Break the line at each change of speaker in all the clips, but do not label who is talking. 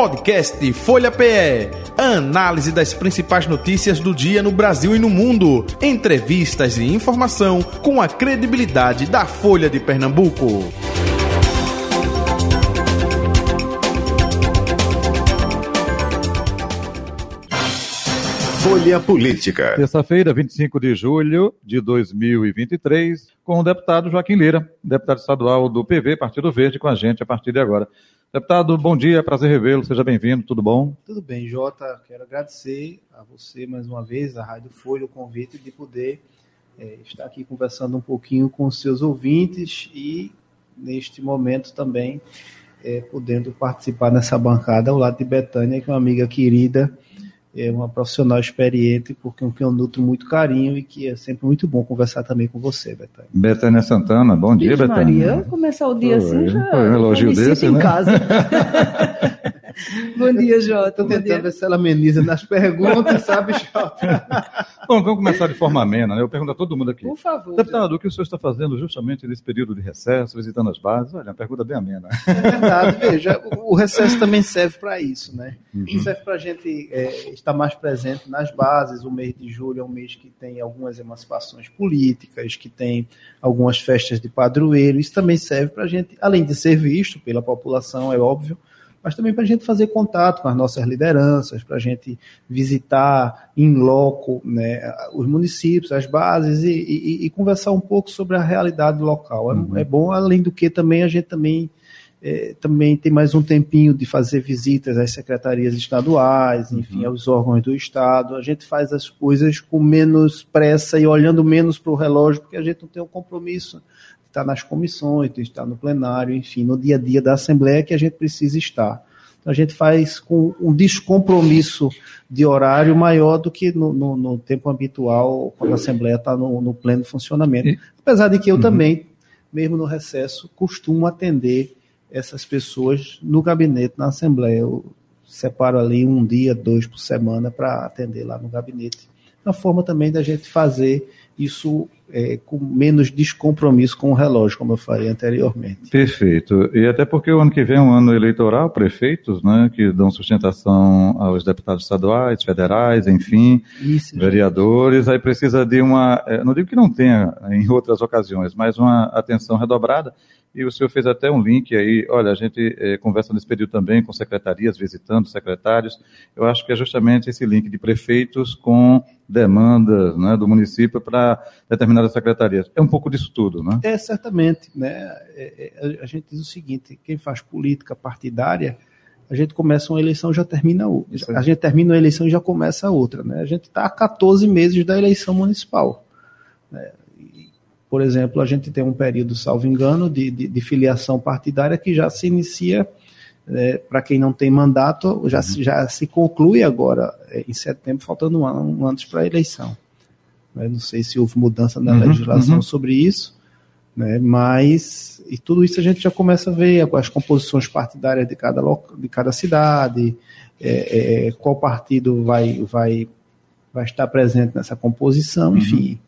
Podcast Folha PE. Análise das principais notícias do dia no Brasil e no mundo. Entrevistas e informação com a credibilidade da Folha de Pernambuco.
Folha Política.
Terça-feira, 25 de julho de 2023, com o deputado Joaquim Lira, deputado estadual do PV, Partido Verde, com a gente a partir de agora. Deputado, bom dia, prazer revê-lo, seja bem-vindo, tudo bom?
Tudo bem, Jota. Quero agradecer a você mais uma vez, a Rádio Folha, o convite de poder é, estar aqui conversando um pouquinho com os seus ouvintes e, neste momento, também é, podendo participar nessa bancada ao lado de Betânia, que é uma amiga querida é uma profissional experiente, porque um que eu nutro muito carinho e que é sempre muito bom conversar também com você, Betânia.
Betânia Santana, bom dia, Betânia.
Maria, começar o dia assim já.
Foi um elogio desse,
em
né?
casa. bom dia, Jota.
Estou
Bom
tentando
dia.
ver se ela ameniza nas perguntas, sabe, Jota?
Bom, vamos começar de forma amena, né? Eu pergunto a todo mundo aqui.
Por favor.
Deputado, o que o senhor está fazendo justamente nesse período de recesso, visitando as bases? Olha, uma pergunta bem amena.
É verdade, veja, o, recesso também serve para isso, né? Serve para a gente é, estar mais presente nas bases. O mês de julho é um mês que tem algumas emancipações políticas, que tem algumas festas de padroeiro. Isso também serve para a gente, além de ser visto pela população, é óbvio, mas também para a gente fazer contato com as nossas lideranças, para a gente visitar em loco né, os municípios, as bases e, e- e conversar um pouco sobre a realidade local. É- É, bom, além do que também a gente também é, também tem mais um tempinho de fazer visitas às secretarias estaduais, enfim, aos órgãos do Estado. A gente faz as coisas com menos pressa e olhando menos para o relógio, porque a gente não tem um compromisso estar nas comissões, de estar no plenário, enfim, no dia a dia da Assembleia que a gente precisa estar. Então, a gente faz com um descompromisso de horário maior do que no, no- no tempo habitual, quando a Assembleia está no, no pleno funcionamento. Apesar de que eu também, mesmo no recesso, costumo atender essas pessoas no gabinete, na Assembleia. Eu separo ali um dia, dois por semana para atender lá no gabinete. Uma forma também da gente fazer isso é, com menos descompromisso com o relógio, como eu falei anteriormente.
Perfeito. E até porque o ano que vem é um ano eleitoral, prefeitos, né, que dão sustentação aos deputados estaduais, federais, enfim,
Isso,
vereadores, aí precisa de uma, eh, não digo que não tenha em outras ocasiões, mas uma atenção redobrada. E o senhor fez até um link aí, olha, a gente eh, conversa nesse período também com secretarias, visitando secretários. Eu acho que é justamente esse link de prefeitos com demandas né, do município para determinadas secretarias. É um pouco disso tudo, né?
É, certamente. Né? É, é, a gente diz o seguinte: quem faz política partidária, a gente começa uma eleição e já termina outra. A gente termina uma eleição e já começa outra. Né? A gente está a 14 meses da eleição municipal. né? Por exemplo, a gente tem um período, salvo engano, de, de, de filiação partidária que já se inicia. para quem não tem mandato, já, se- já se conclui agora, é, em setembro, faltando um ano um antes para a eleição. Eu não sei se houve mudança na
Uhum,
legislação
uhum.
sobre isso, né? Mas e tudo isso a gente já começa a ver as composições partidárias de cada de cada cidade, é, é, qual partido vai vai vai estar presente nessa composição, enfim.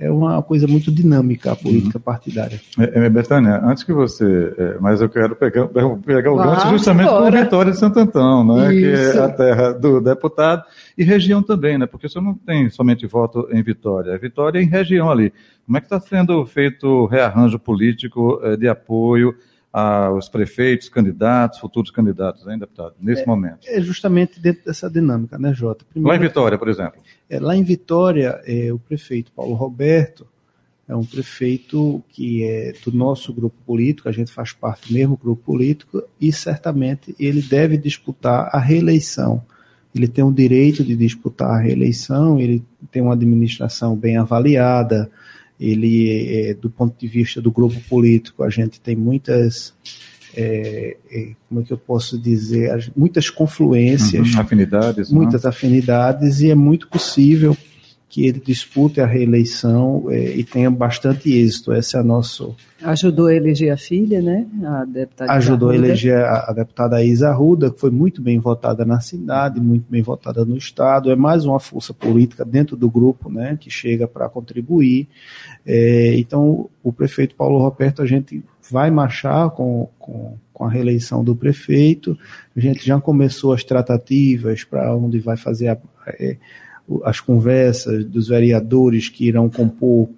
É uma coisa muito dinâmica a política partidária.
É, é, Betânia, antes que você. é, mas eu quero pegar, pegar o
Ah,
gancho justamente com Vitória de Santo Antão, né, que é a terra do deputado, e região também, né? Porque você não tem somente voto em Vitória, é Vitória em região ali. Como é que está sendo feito o rearranjo político eh, de apoio aos prefeitos, candidatos, futuros candidatos, hein, deputado, nesse momento?
É justamente dentro dessa dinâmica, né, Jota?
Lá
Primeiro,
em Vitória, por exemplo.
É, lá em Vitória, é, o prefeito Paulo Roberto é um prefeito que é do nosso grupo político, a gente faz parte do mesmo grupo político, e certamente ele deve disputar a reeleição. Ele tem o direito de disputar a reeleição, ele tem uma administração bem avaliada, ele, é, do ponto de vista do grupo político, a gente tem muitas, é, é, como é que eu posso dizer, as- muitas confluências
Uhum, afinidades. né?
muitas afinidades e é muito possível que ele dispute a reeleição eh, e tenha bastante êxito. Esse é nosso
Ajudou a eleger a filha, né? A deputada
ajudou a
Arruda.
eleger a, a deputada Isa Arruda, que foi muito bem votada na cidade, muito bem votada no estado. É mais uma força política dentro do grupo, né, que chega para contribuir. Eh, então, o prefeito Paulo Roberto, a gente vai marchar com, com, com a reeleição do prefeito. A gente já começou as tratativas para onde vai fazer a, é, as conversas dos vereadores que irão compor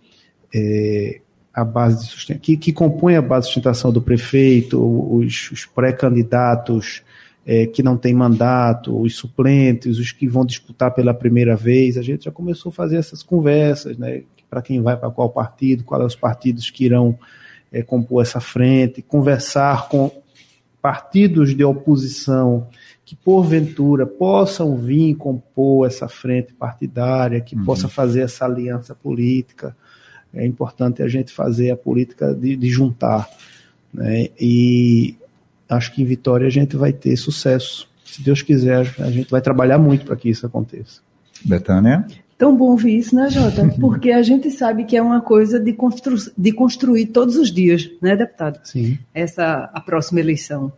é, a base de que, que compõe a base de sustentação do prefeito, os, os pré-candidatos é, que não têm mandato, os suplentes, os que vão disputar pela primeira vez. A gente já começou a fazer essas conversas, né? Para quem vai para qual partido, quais os partidos que irão é, compor essa frente, conversar com partidos de oposição que porventura possam vir compor essa frente partidária, que uhum. possa fazer essa aliança política. É importante a gente fazer a política de, de juntar. Né? E acho que em Vitória a gente vai ter sucesso. Se Deus quiser, a gente vai trabalhar muito para que isso aconteça.
Betânia?
Tão bom ouvir isso, né, Jota? Porque a gente sabe que é uma coisa de, constru de construir todos os dias, né, deputado?
Sim.
Essa a próxima eleição.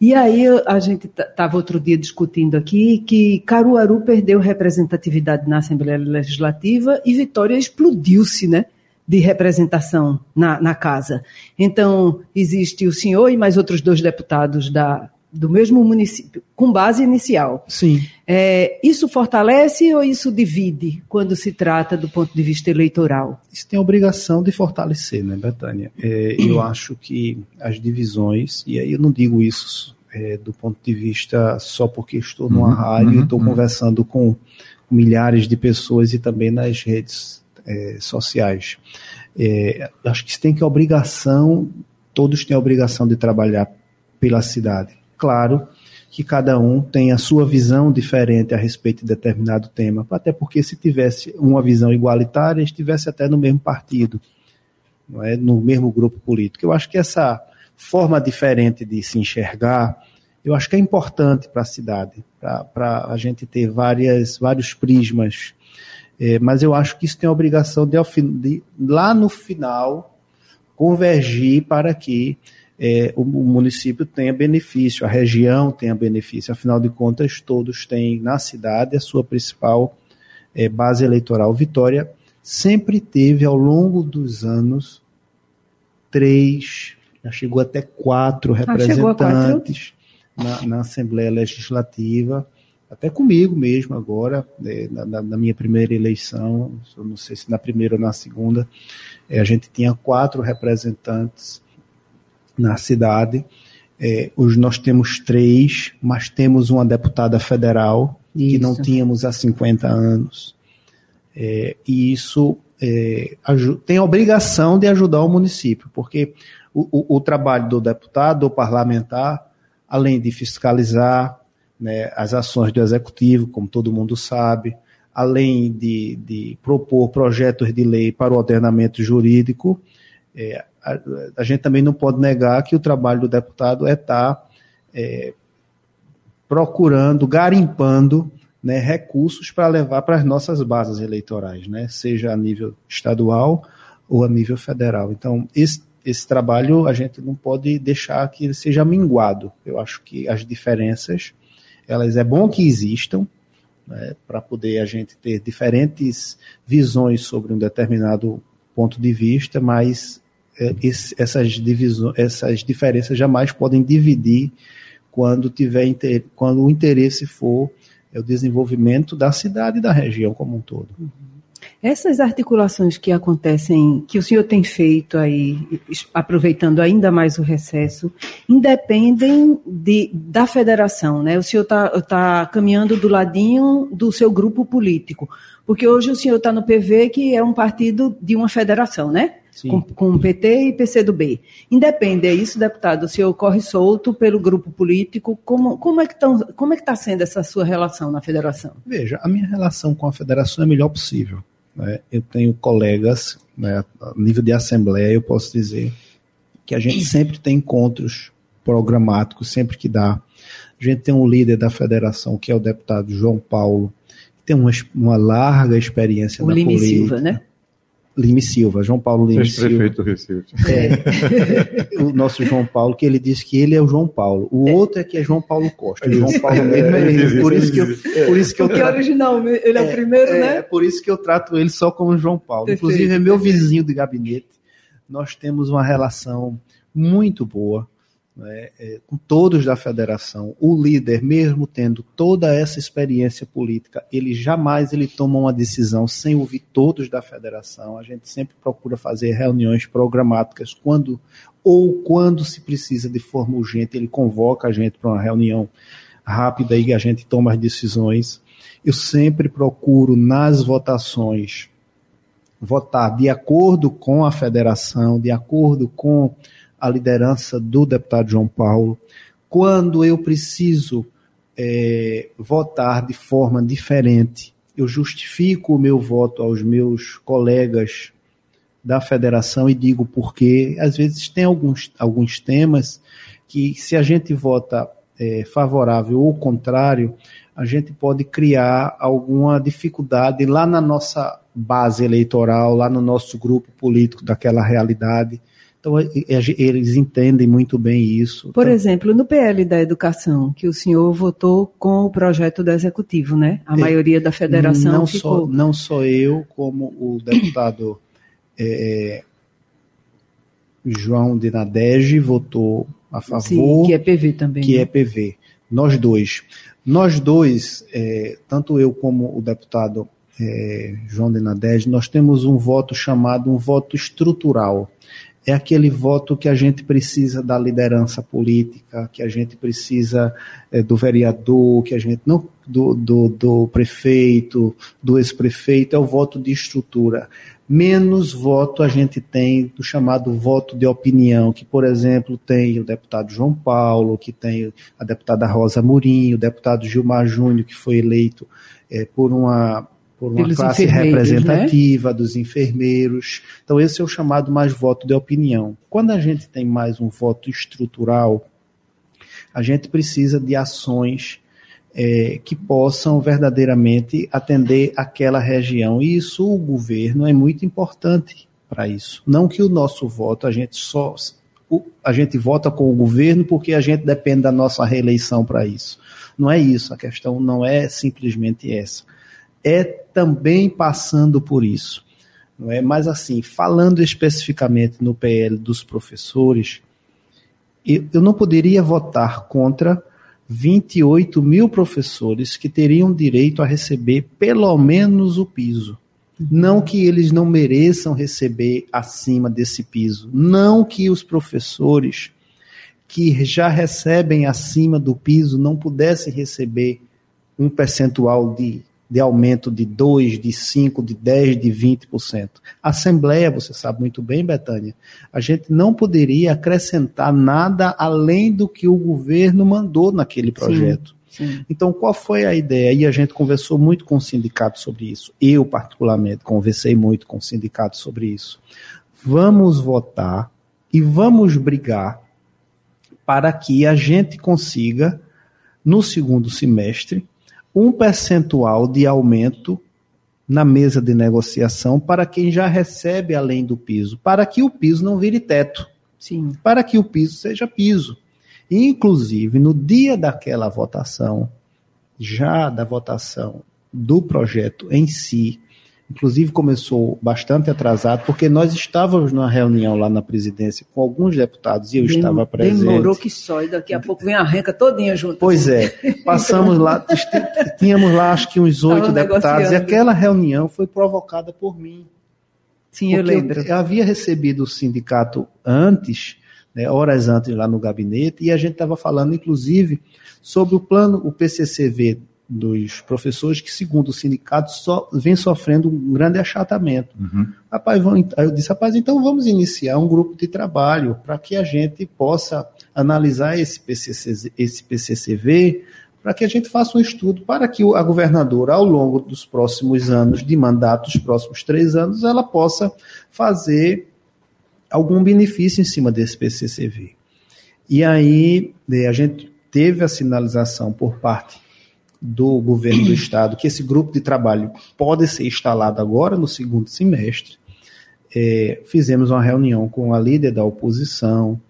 E aí a gente estava outro dia discutindo aqui que Caruaru perdeu representatividade na Assembleia Legislativa e Vitória explodiu-se, né? De representação na, na casa. Então, existe o senhor e mais outros dois deputados da, do mesmo município, com base inicial.
Sim.
É, isso fortalece ou isso divide quando se trata do ponto de vista eleitoral?
Isso tem a obrigação de fortalecer, né, Betânia? É, eu acho que as divisões, e aí eu não digo isso é, do ponto de vista só porque estou numa uhum, rádio uhum, e estou uhum. conversando com milhares de pessoas e também nas redes é, sociais. É, acho que isso tem que a obrigação, todos têm a obrigação de trabalhar pela cidade Claro que cada um tem a sua visão diferente a respeito de determinado tema, até porque se tivesse uma visão igualitária, estivesse até no mesmo partido, não é, no mesmo grupo político. Eu acho que essa forma diferente de se enxergar, eu acho que é importante para a cidade, para a gente ter várias, vários prismas, é, mas eu acho que isso tem a obrigação de, de lá no final convergir para que é, o, o, município tenha benefício, a região tenha benefício. Afinal de contas, todos têm na cidade a sua principal é, base eleitoral. Vitória sempre teve, ao longo dos anos, três, já chegou até quatro ah, representantes ah, quatro? Na, na, Assembleia Legislativa. Até comigo mesmo agora, é, na, na, minha primeira eleição, não sei se na primeira ou na segunda, é, a gente tinha quatro representantes na cidade. É, hoje nós temos três, mas temos uma deputada federal isso. que não tínhamos há 50 anos. É, e isso é, tem a obrigação de ajudar o município, porque o, o, o trabalho do deputado, do parlamentar, além de fiscalizar né, as ações do executivo, como todo mundo sabe, além de, de propor projetos de lei para o ordenamento jurídico, é, a, a, gente também não pode negar que o trabalho do deputado é estar tá, é, procurando, garimpando né, recursos para levar para as nossas bases eleitorais, né, seja a nível estadual ou a nível federal. Então, esse, esse trabalho a gente não pode deixar que ele seja minguado. Eu acho que as diferenças, elas é bom que existam, né, para poder a gente ter diferentes visões sobre um determinado ponto de vista, mas esse, essas, divisões, essas diferenças jamais podem dividir quando, tiver, quando o interesse for é o desenvolvimento da cidade e da região como um todo. Uhum.
Essas articulações que acontecem, que o senhor tem feito aí, aproveitando ainda mais o recesso, independem de, da federação, né? O senhor está tá caminhando do ladinho do seu grupo político, porque hoje o senhor está no PV, que é um partido de uma federação, né? Com, com PT e PCdoB. Independe, é isso, deputado? O senhor corre solto pelo grupo político. Como, como é que é está sendo essa sua relação na federação?
Veja, a minha relação com a federação é a melhor possível. Né? Eu tenho colegas, né, a nível de assembleia, eu posso dizer que a gente sempre tem encontros programáticos, sempre que dá. A gente tem um líder da federação, que é o deputado João Paulo, que tem uma, uma larga experiência
o
na
Lime
política.
Silva, né?
Lime Silva, João Paulo Lime Silva.
prefeito do Recife.
É, o nosso João Paulo, que ele disse que ele é o João Paulo. O é. outro é que é João Paulo Costa. O João Paulo mesmo é ele. Por isso que eu, por isso que eu
trato, original, ele é, o primeiro,
é,
né?
É por isso que eu trato ele só como João Paulo. Perfeito, Inclusive é meu vizinho de gabinete. Nós temos uma relação muito boa, né, é, com todos da federação. O líder, mesmo tendo toda essa experiência política, ele jamais ele toma uma decisão sem ouvir todos da federação. A gente sempre procura fazer reuniões programáticas quando ou quando se precisa de forma urgente, ele convoca a gente para uma reunião rápida e a gente toma as decisões. Eu sempre procuro nas votações votar de acordo com a federação, de acordo com a liderança do deputado João Paulo. Quando eu preciso é, votar de forma diferente, eu justifico o meu voto aos meus colegas da federação e digo porque às vezes tem alguns, alguns temas que se a gente vota é, favorável ou contrário, a gente pode criar alguma dificuldade lá na nossa base eleitoral, lá no nosso grupo político daquela realidade. Então, eles entendem muito bem isso.
Por
então,
exemplo, no PL da Educação, que o senhor votou com o projeto do Executivo, né? A é, maioria da federação
não
ficou...
Só, não só eu, como o deputado é, João de Nadege votou a favor. Sim,
que é PV também.
Que né? é PV. Nós dois. Nós dois, é, tanto eu como o deputado é, João de Nadege, nós temos um voto chamado um voto estrutural é aquele voto que a gente precisa da liderança política, que a gente precisa é, do vereador, que a gente não do, do, do prefeito, do ex-prefeito, é o voto de estrutura. Menos voto a gente tem do chamado voto de opinião, que, por exemplo, tem o deputado João Paulo, que tem a deputada Rosa Murinho, o deputado Gilmar Júnior, que foi eleito é, por uma por uma Pelos classe né? representativa né? dos enfermeiros. Então, esse é o chamado mais voto de opinião. Quando a gente tem mais um voto estrutural, a gente precisa de ações é, que possam verdadeiramente atender aquela região. E isso o governo é muito importante para isso. Não que o nosso voto a gente só a gente vota com o governo porque a gente depende da nossa reeleição para isso. Não é isso, a questão não é simplesmente essa é também passando por isso. Não é? Mas, assim, falando especificamente no PL dos professores, eu não poderia votar contra 28 mil professores que teriam direito a receber pelo menos o piso. Não que eles não mereçam receber acima desse piso. Não que os professores que já recebem acima do piso não pudessem receber um percentual de de aumento de 2, de 5, de 10, de 20%. A Assembleia, você sabe muito bem, Betânia, a gente não poderia acrescentar nada além do que o governo mandou naquele projeto. Sim, sim. Então, qual foi a ideia? E a gente conversou muito com o sindicato sobre isso. Eu, particularmente, conversei muito com o sindicato sobre isso. Vamos votar e vamos brigar para que a gente consiga, no segundo semestre, um percentual de aumento na mesa de negociação para quem já recebe além do piso, para que o piso não vire teto. Sim. Para que o piso seja piso. Inclusive, no dia daquela votação, já da votação do projeto em si, inclusive começou bastante atrasado, porque nós estávamos numa reunião lá na presidência com alguns deputados e eu Dem estava presente.
Demorou que só, e daqui a pouco vem a renca todinha junto.
Pois é, passamos lá, tínhamos lá acho que uns oito deputados, e aquela reunião foi provocada por mim.
Sim, eu lembro. Eu,
eu havia recebido o sindicato antes, né, horas antes lá no gabinete, e a gente estava falando, inclusive, sobre o plano, o PCCV dos professores que, segundo o sindicato, só, vem sofrendo um grande achatamento. Uhum. Rapaz, vamos, eu disse, rapaz, então vamos iniciar um grupo de trabalho para que a gente possa analisar esse, PCC, esse PCCV, para que a gente faça um estudo para que a governadora, ao longo dos próximos anos de mandato, os próximos três anos, ela possa fazer algum benefício em cima desse PCCV. E aí, né, a gente teve a sinalização por parte do governo do estado que esse grupo de trabalho pode ser instalado agora no segundo semestre. É, fizemos uma reunião com a líder da oposição,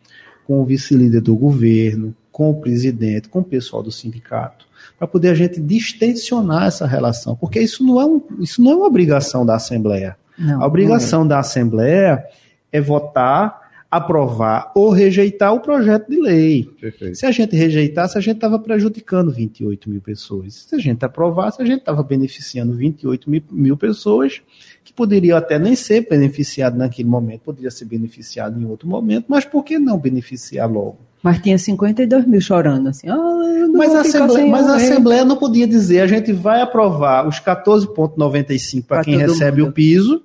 com o vice-líder do governo, com o presidente, com o pessoal do sindicato, para poder a gente distensionar essa relação, porque isso não é, um, isso não é uma obrigação da Assembleia. Não, a obrigação é. da Assembleia é votar aprovar ou rejeitar o projeto de lei.
Perfeito.
Se a gente rejeitasse, a gente estava prejudicando 28 mil pessoas. Se a gente aprovasse, a gente estava beneficiando 28 mil, mil pessoas que poderiam até nem ser beneficiado naquele momento, poderia ser beneficiado em outro momento, mas por que não beneficiar logo?
Mas tinha 52 mil chorando, assim. Ah, eu não
Mas,
vou
a
ficar
Assembleia,
sem
mas a. Assembleia não podia dizer, a gente vai aprovar os 14,95 para quem recebe
mundo.
o piso,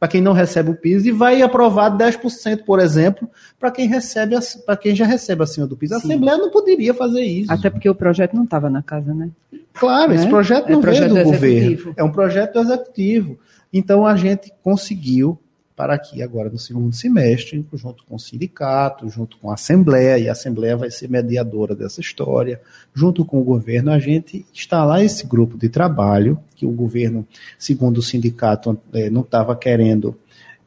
para quem não recebe o piso, e vai aprovar 10%, por exemplo, para quem recebe para quem já recebe acima do piso. A
Sim.
Assembleia não poderia fazer isso.
Até porque o projeto não estava na casa, né?
Claro, esse
né?
projeto
É
não
projeto
veio do
executivo.
governo, é um projeto executivo. Então a gente conseguiu para aqui agora no segundo semestre, junto com o sindicato, junto com a Assembleia, e a Assembleia vai ser mediadora dessa história, junto com o governo, a gente instalar esse grupo de trabalho, que o governo, segundo o sindicato, eh, não estava querendo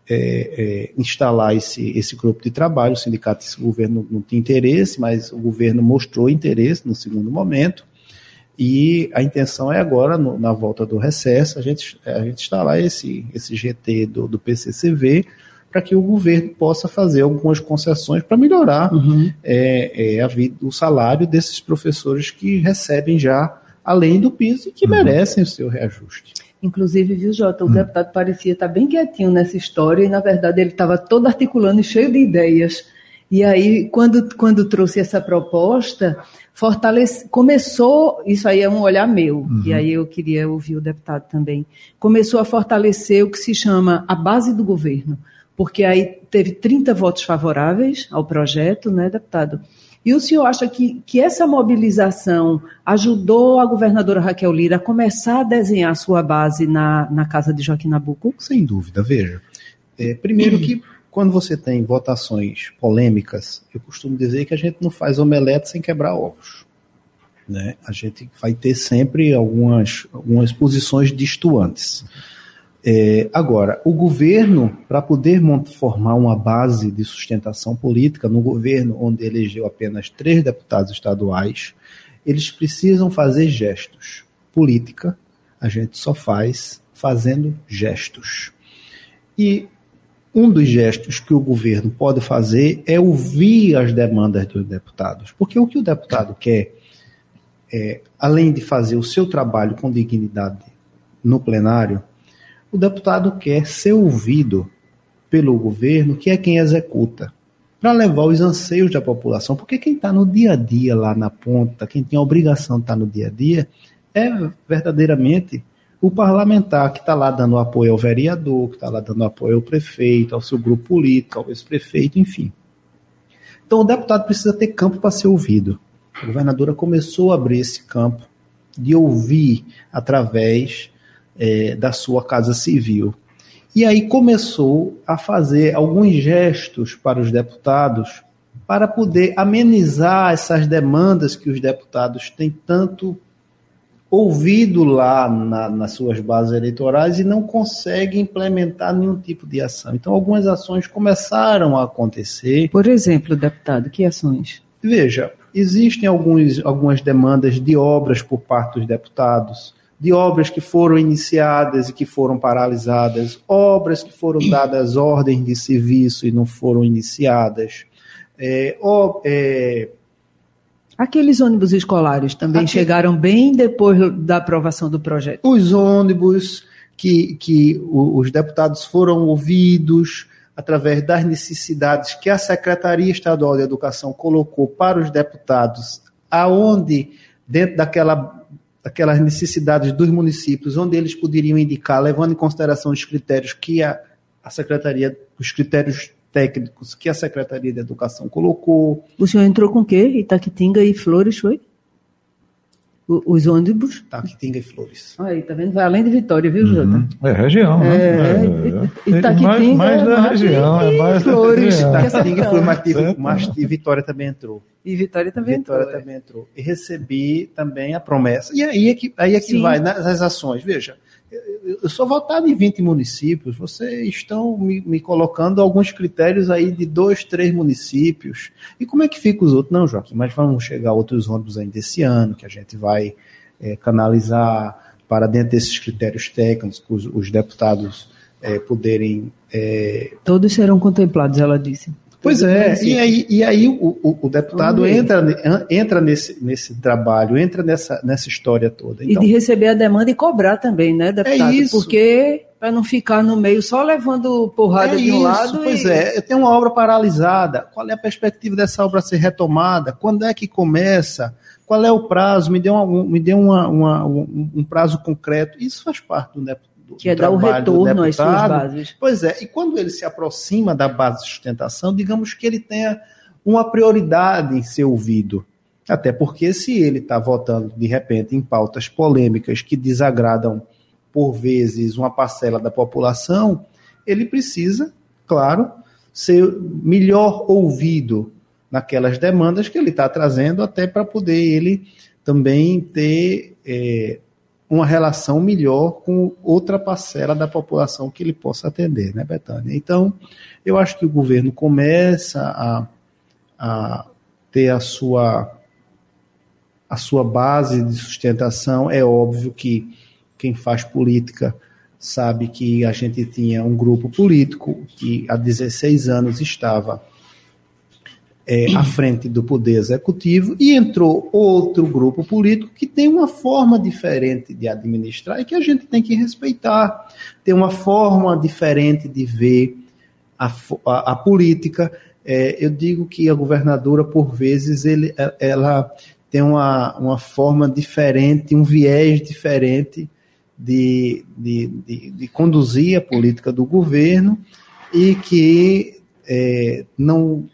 eh, eh, instalar esse, esse grupo de trabalho, o sindicato e o governo não tinha interesse, mas o governo mostrou interesse no segundo momento, e a intenção é agora, no- na volta do recesso, a gente, a gente instalar esse, esse GT do, do PCCV para que o governo possa fazer algumas concessões para melhorar
Uhum.
é, é, a vida, o salário desses professores que recebem já além do piso e que merecem o seu reajuste.
Inclusive, viu, Jota, o
Hum.
deputado parecia estar bem quietinho nessa história e, na verdade, ele estava todo articulando e cheio de ideias. E aí, quando, quando trouxe essa proposta, fortalece, começou, isso aí é um olhar meu, e aí eu queria ouvir o deputado também, começou a fortalecer o que se chama a base do governo, porque aí teve 30 votos favoráveis ao projeto, né, deputado? E o senhor acha que, que essa mobilização ajudou a governadora Raquel Lira a começar a desenhar sua base na, na casa de Joaquim Nabuco?
Sem dúvida, veja. É, primeiro que quando você tem votações polêmicas, eu costumo dizer que a gente não faz omelete sem quebrar ovos. Né? A gente vai ter sempre algumas, algumas posições distoantes. É, agora, o governo, para poder formar uma base de sustentação política, no governo onde elegeu apenas três deputados estaduais, eles precisam fazer gestos. Política, a gente só faz fazendo gestos. E um dos gestos que o governo pode fazer é ouvir as demandas dos deputados. Porque o que o deputado quer, é, além de fazer o seu trabalho com dignidade no plenário, o deputado quer ser ouvido pelo governo, que é quem executa, para levar os anseios da população. Porque quem está no dia a dia lá na ponta, quem tem a obrigação de estar no dia a dia, é verdadeiramente o parlamentar que está lá dando apoio ao vereador, que está lá dando apoio ao prefeito, ao seu grupo político, ao ex-prefeito, enfim. Então o deputado precisa ter campo para ser ouvido. A governadora começou a abrir esse campo de ouvir através eh, da sua casa civil. E aí começou a fazer alguns gestos para os deputados para poder amenizar essas demandas que os deputados têm tanto ouvido lá na- nas suas bases eleitorais e não conseguem implementar nenhum tipo de ação. Então, algumas ações começaram a acontecer.
Por exemplo, deputado, que ações?
Veja, existem alguns, algumas demandas de obras por parte dos deputados, de obras que foram iniciadas e que foram paralisadas, obras que foram dadas ordens de serviço e não foram iniciadas. É, é,
Aqueles ônibus escolares também
Aqui-
chegaram bem depois da aprovação do projeto.
os ônibus que, que os deputados foram ouvidos através das necessidades que a Secretaria Estadual de Educação colocou para os deputados, aonde dentro daquela daquelas necessidades dos municípios, onde eles poderiam indicar, levando em consideração os critérios que a, a Secretaria, os critérios técnicos que a Secretaria de Educação colocou,
O senhor entrou com o quê? Itaquitinga e Flores, foi? O- os ônibus?
Taquitinga e Flores.
Aí, tá vendo? Vai além de Vitória, viu, Jota?
É região, né?
É,
É, é.
Itaquitinga,
mais, mais da região,
e-
é mais da
Flores.
região.
Tá.
Taquitinga e Flores, mas, tive-
É.
mas e Vitória também entrou.
E Vitória também
Vitória
entrou. é.
também entrou. E recebi também a promessa. E aí é que, aí é que
Sim.
vai, nas ações. Veja, eu- sou votado em 20 municípios, vocês estão me, me colocando alguns critérios aí de dois, três municípios. E como é que fica os outros? Não, Joaquim, mas vamos chegar outros ônibus ainda esse ano, que a gente vai eh, canalizar para dentro desses critérios técnicos, os, os deputados eh, poderem eh,
Todos serão contemplados, ela disse.
Pois é, e aí, e aí o, o, o deputado entra, entra nesse, nesse trabalho, entra nessa, nessa história toda.
Então, e de receber a demanda e cobrar também, né, deputado? É isso. Porque para não ficar no meio só levando porrada é de um isso, lado.
Pois e... é, tem uma obra paralisada. Qual é a perspectiva dessa obra ser retomada? Quando é que começa? Qual é o prazo? Me dê, uma, me dê uma, uma, um, um prazo concreto. Isso faz parte do, do
que é dar o retorno às suas bases.
Pois é, e quando ele se aproxima da base de sustentação, digamos que ele tenha uma prioridade em ser ouvido. Até porque se ele está votando de repente em pautas polêmicas que desagradam por vezes, uma parcela da população, ele precisa, claro, ser melhor ouvido naquelas demandas que ele está trazendo, até para poder ele também ter é, uma relação melhor com outra parcela da população que ele possa atender, né, Betânia? Então, eu acho que o governo começa a, a ter a sua, a sua base de sustentação. É óbvio que quem faz política sabe que a gente tinha um grupo político que há 16 anos estava é, à frente do poder executivo e entrou outro grupo político que tem uma forma diferente de administrar e que a gente tem que respeitar, tem uma forma diferente de ver a, a, a política. É, eu digo que a governadora, por vezes, ele, ela tem uma, uma forma diferente, um viés diferente de, de, de, de conduzir a política do governo e que é, não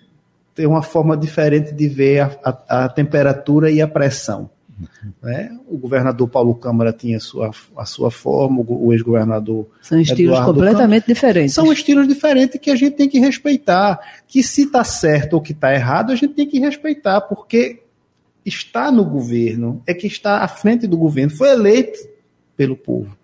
tem uma forma diferente de ver a, a, a temperatura e a pressão. Né? O governador Paulo Câmara tinha a sua, a sua forma, o ex-governador.
São estilos Eduardo completamente Câmara. diferentes.
São estilos diferentes que a gente tem que respeitar. Que se está certo ou que está errado, a gente tem que respeitar, porque está no governo, é que está à frente do governo, foi eleito pelo povo.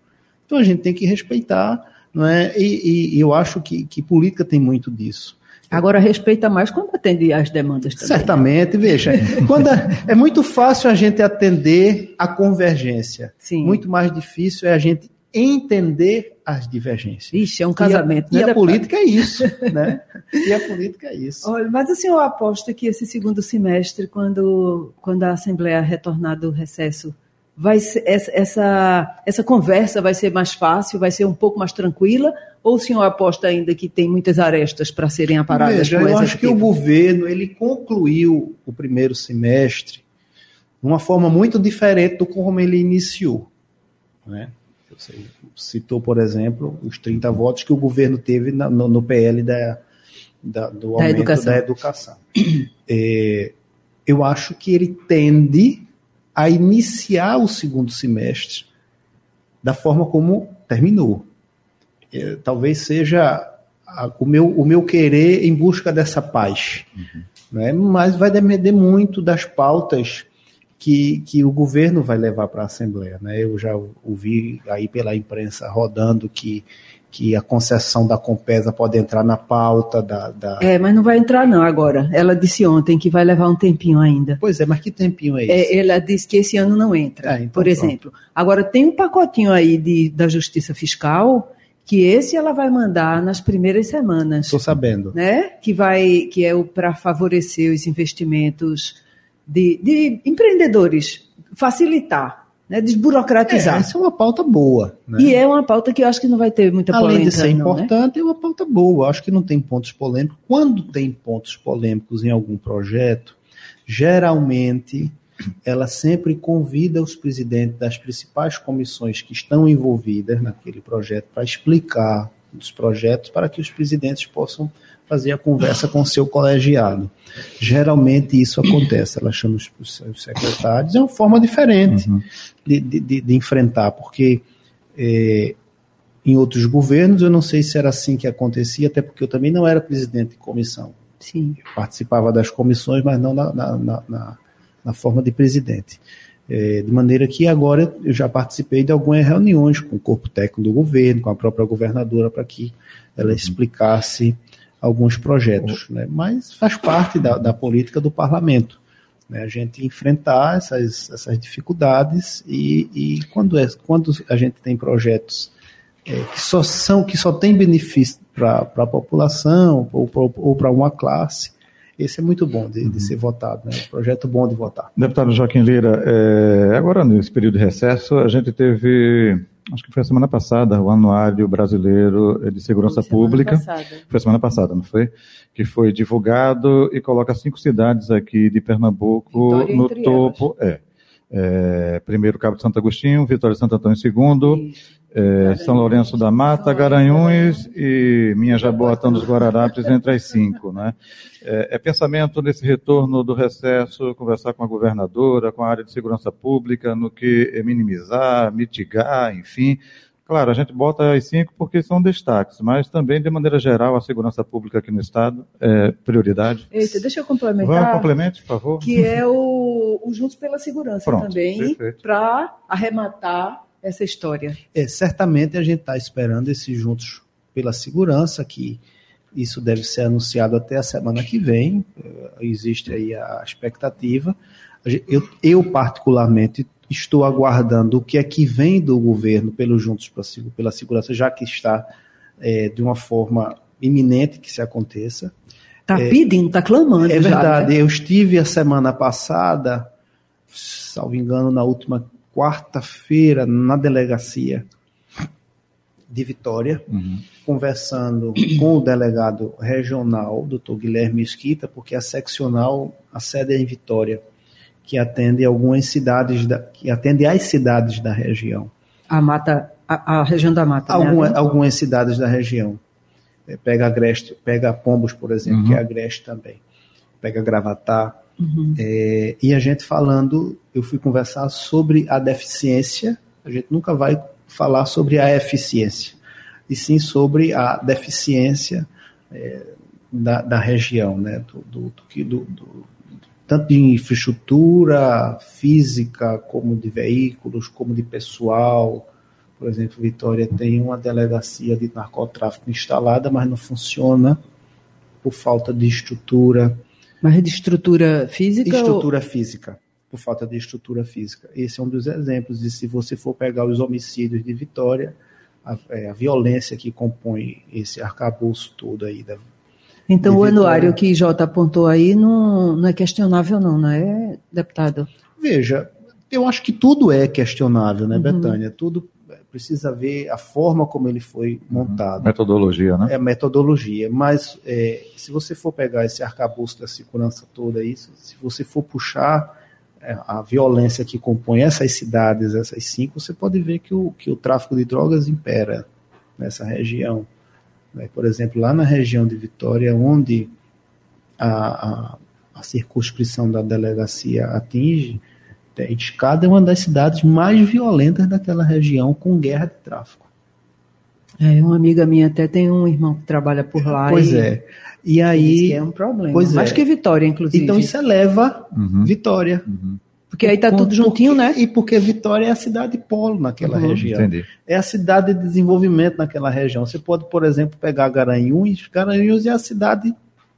Então a gente tem que respeitar, não é? E, e eu acho que, que política tem muito disso.
Agora respeita mais quando atende às demandas também.
Certamente, veja. quando é, é muito fácil a gente atender a convergência.
Sim.
Muito mais difícil é a gente entender as divergências.
Ixi, é um casamento,
e a, né? E a política é isso, né? E a política é isso.
Olha, mas assim, eu aposto que esse segundo semestre, quando, quando a Assembleia retornar do recesso vai ser, essa, essa conversa vai ser mais fácil, vai ser um pouco mais tranquila? Ou o senhor aposta ainda que tem muitas arestas para serem aparadas?
Veja, eu acho que o governo ele concluiu o primeiro semestre de uma forma muito diferente do como ele iniciou. Né? Você citou, por exemplo, os 30 votos que o governo teve no, no PL da, da, do aumento da educação. Da educação. É, eu acho que ele tende a iniciar o segundo semestre da forma como terminou. É, talvez seja a, o, meu, o meu querer em busca dessa paz. Uhum. Né? Mas vai depender muito das pautas que, que o governo vai levar para a Assembleia. Né? Eu já ouvi aí pela imprensa rodando que que a concessão da Compesa pode entrar na pauta da, da,
É, mas não vai entrar não agora. Ela disse ontem que vai levar um tempinho ainda.
Pois é, mas que tempinho é esse?
É, ela disse que esse ano não entra, é, então por exemplo. Pronto. Agora tem um pacotinho aí de, da Justiça Fiscal que esse ela vai mandar nas primeiras semanas.
Estou sabendo.
Né? Que vai, que é o para favorecer os investimentos de, de empreendedores, facilitar né, desburocratizar. É,
essa é uma pauta boa. Né?
E é uma pauta que eu acho que não vai ter muita polêmica.
Além de ser não, né? importante, né? é uma pauta boa. Eu acho que não tem pontos polêmicos. Quando tem pontos polêmicos em algum projeto, geralmente ela sempre convida os presidentes das principais comissões que estão envolvidas naquele projeto para explicar os projetos para que os presidentes possam fazer a conversa com o seu colegiado. Geralmente isso acontece, ela chama os, secretários, é uma forma diferente uhum. de, de, de, enfrentar, porque é, em outros governos eu não sei se era assim que acontecia, até porque eu também não era presidente de comissão.
Sim.
Eu participava das comissões, mas não na, na, na, na forma de presidente. É, de maneira que agora eu já participei de algumas reuniões com o corpo técnico do governo, com a própria governadora, para que ela uhum. explicasse alguns projetos, né? mas faz parte da, da política do parlamento. Né? A gente enfrentar essas, essas dificuldades e, e quando, é, quando a gente tem projetos é, que só são que só tem benefício, para a população ou, ou para uma classe. Esse é muito bom de, de uhum. ser votado, né? Um projeto bom de votar.
Deputado Joaquim Lira, é, agora nesse período de recesso, a gente teve, acho que foi a semana passada, o Anuário Brasileiro de Segurança foi Pública. Passada. Foi a semana passada, não foi? Que foi divulgado e coloca cinco cidades aqui de Pernambuco Vitória no topo. É, é, primeiro Cabo de Santo Agostinho, Vitória de Santo Antônio II, é, São Lourenço da Mata, Garanhuns e Minha Jaboatão dos Guararapes entre as cinco. Né? É, é, pensamento nesse retorno do recesso, conversar com a governadora, com a área de segurança pública, no que minimizar, mitigar, enfim. Claro, a gente bota as cinco porque são destaques, mas também, de maneira geral, a segurança pública aqui no Estado é prioridade.
Eita, deixa eu complementar.
Vamos, complemente, por favor.
Que é o, o Juntos pela Segurança Pronto, também, para arrematar essa história?
É, certamente a gente está esperando esses juntos pela segurança, que isso deve ser anunciado até a semana que vem. É, existe aí a expectativa. Eu, eu particularmente, estou aguardando o que é que vem do governo pelo Juntos pela Segurança, já que está é, de uma forma iminente que se aconteça.
Está é, pedindo, está clamando.
É verdade. né? Eu estive a semana passada, salvo engano, na última quarta-feira na delegacia de Vitória, uhum. conversando com o delegado regional, doutor Guilherme Esquita, porque a seccional, a sede é em Vitória, que atende algumas cidades, da, que atende às cidades da região.
A mata, a, a região da mata.
Alguma, né? Algumas cidades da região. É, pega Agreste, pega Pombos, por exemplo, uhum. que é Agreste também. Pega Gravatar, Uhum. É, e a gente falando, eu fui conversar sobre a deficiência, a gente nunca vai falar sobre a eficiência, e sim sobre a deficiência é, da, da, região, né? do, do, do, do tanto de infraestrutura física, como de veículos, como de pessoal. Por exemplo, Vitória tem uma delegacia de narcotráfico instalada, mas não funciona por falta de estrutura
mas de estrutura física?
Estrutura ou... física, por falta de estrutura física. Esse é um dos exemplos. E se você for pegar os homicídios de Vitória, a, é, a violência que compõe esse arcabouço todo aí da,
então, o anuário que Jota apontou aí não, não é questionável, não, não é, deputado?
Veja, eu acho que tudo é questionável, né, uhum. Betânia? Tudo precisa ver a forma como ele foi montado.
Metodologia, né?
É metodologia. Mas é, se você for pegar esse arcabouço da segurança toda, isso, se você for puxar é, a violência que compõe essas cidades, essas cinco, você pode ver que o, que o tráfico de drogas impera nessa região. Né? Por exemplo, lá na região de Vitória, onde a, a, a circunscrição da delegacia atinge, Escada é uma das cidades mais violentas daquela região com guerra de tráfico.
É, uma amiga minha até tem um irmão que trabalha por lá.
Pois e é. E aí.
é um problema. Pois Mais é. que Vitória, inclusive.
Então isso eleva uhum. Vitória. Uhum.
Porque aí tá tudo juntinho,
porque,
né?
E porque Vitória é a cidade polo naquela uhum. região. Entendi. É a cidade de desenvolvimento naquela região. Você pode, por exemplo, pegar Garanhuns. Garanhuns é a cidade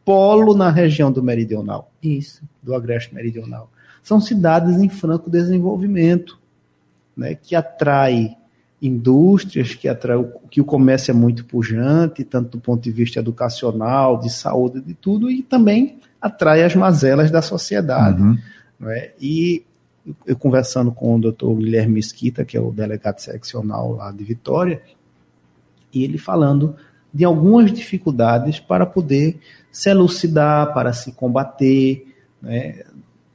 polo na região do Meridional.
Isso.
Do Agreste Meridional são cidades em franco desenvolvimento, né, que atrai indústrias, que atrai que o comércio é muito pujante, tanto do ponto de vista educacional, de saúde, de tudo, e também atrai as mazelas da sociedade. Uhum. Né? E eu conversando com o doutor Guilherme Mesquita, que é o delegado seccional lá de Vitória, e ele falando de algumas dificuldades para poder se elucidar, para se combater, né?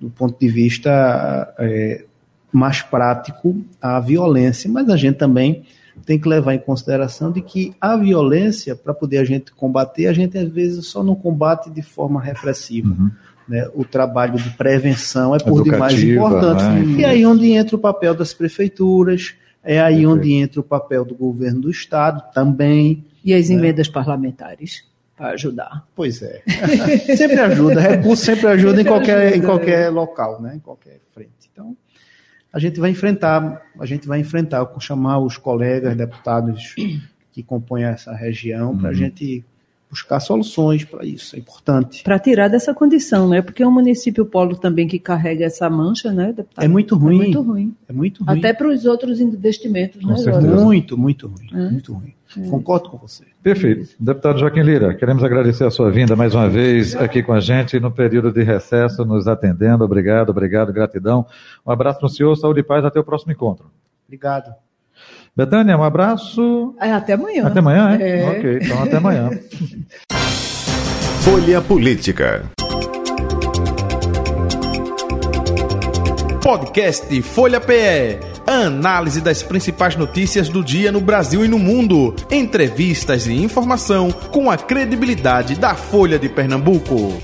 Do ponto de vista é, mais prático, a violência, mas a gente também tem que levar em consideração de que a violência, para poder a gente combater, a gente às vezes só não combate de forma repressiva. Uhum. Né? O trabalho de prevenção é por Educativa, demais importante. Né? E aí onde entra o papel das prefeituras, é aí Perfeito. onde entra o papel do governo do Estado também.
E as né? emendas parlamentares para ajudar.
Pois é. sempre ajuda, recurso sempre ajuda sempre em qualquer, ajuda, em qualquer é. local, né? em qualquer frente. Então, a gente vai enfrentar, a gente vai enfrentar, chamar os colegas deputados que compõem essa região para a uhum. gente buscar soluções para isso, é importante.
Para tirar dessa condição, né? Porque é um município polo também que carrega essa mancha, né, deputado?
É muito ruim.
É muito ruim.
É muito ruim.
Até para os outros investimentos,
Com
né,
certeza.
Muito, muito ruim.
É.
Muito ruim. Concordo com você.
Perfeito. Deputado Joaquim Lira, queremos agradecer a sua vinda mais uma vez aqui com a gente no período de recesso, nos atendendo. Obrigado, obrigado, gratidão. Um abraço para o senhor, saúde e paz, até o próximo encontro.
Obrigado.
Betânia, um abraço.
É, até amanhã.
Até amanhã, é?
É.
Ok, então até amanhã.
Folha Política.
Podcast Folha PE. Análise das principais notícias do dia no Brasil e no mundo. Entrevistas e informação com a credibilidade da Folha de Pernambuco.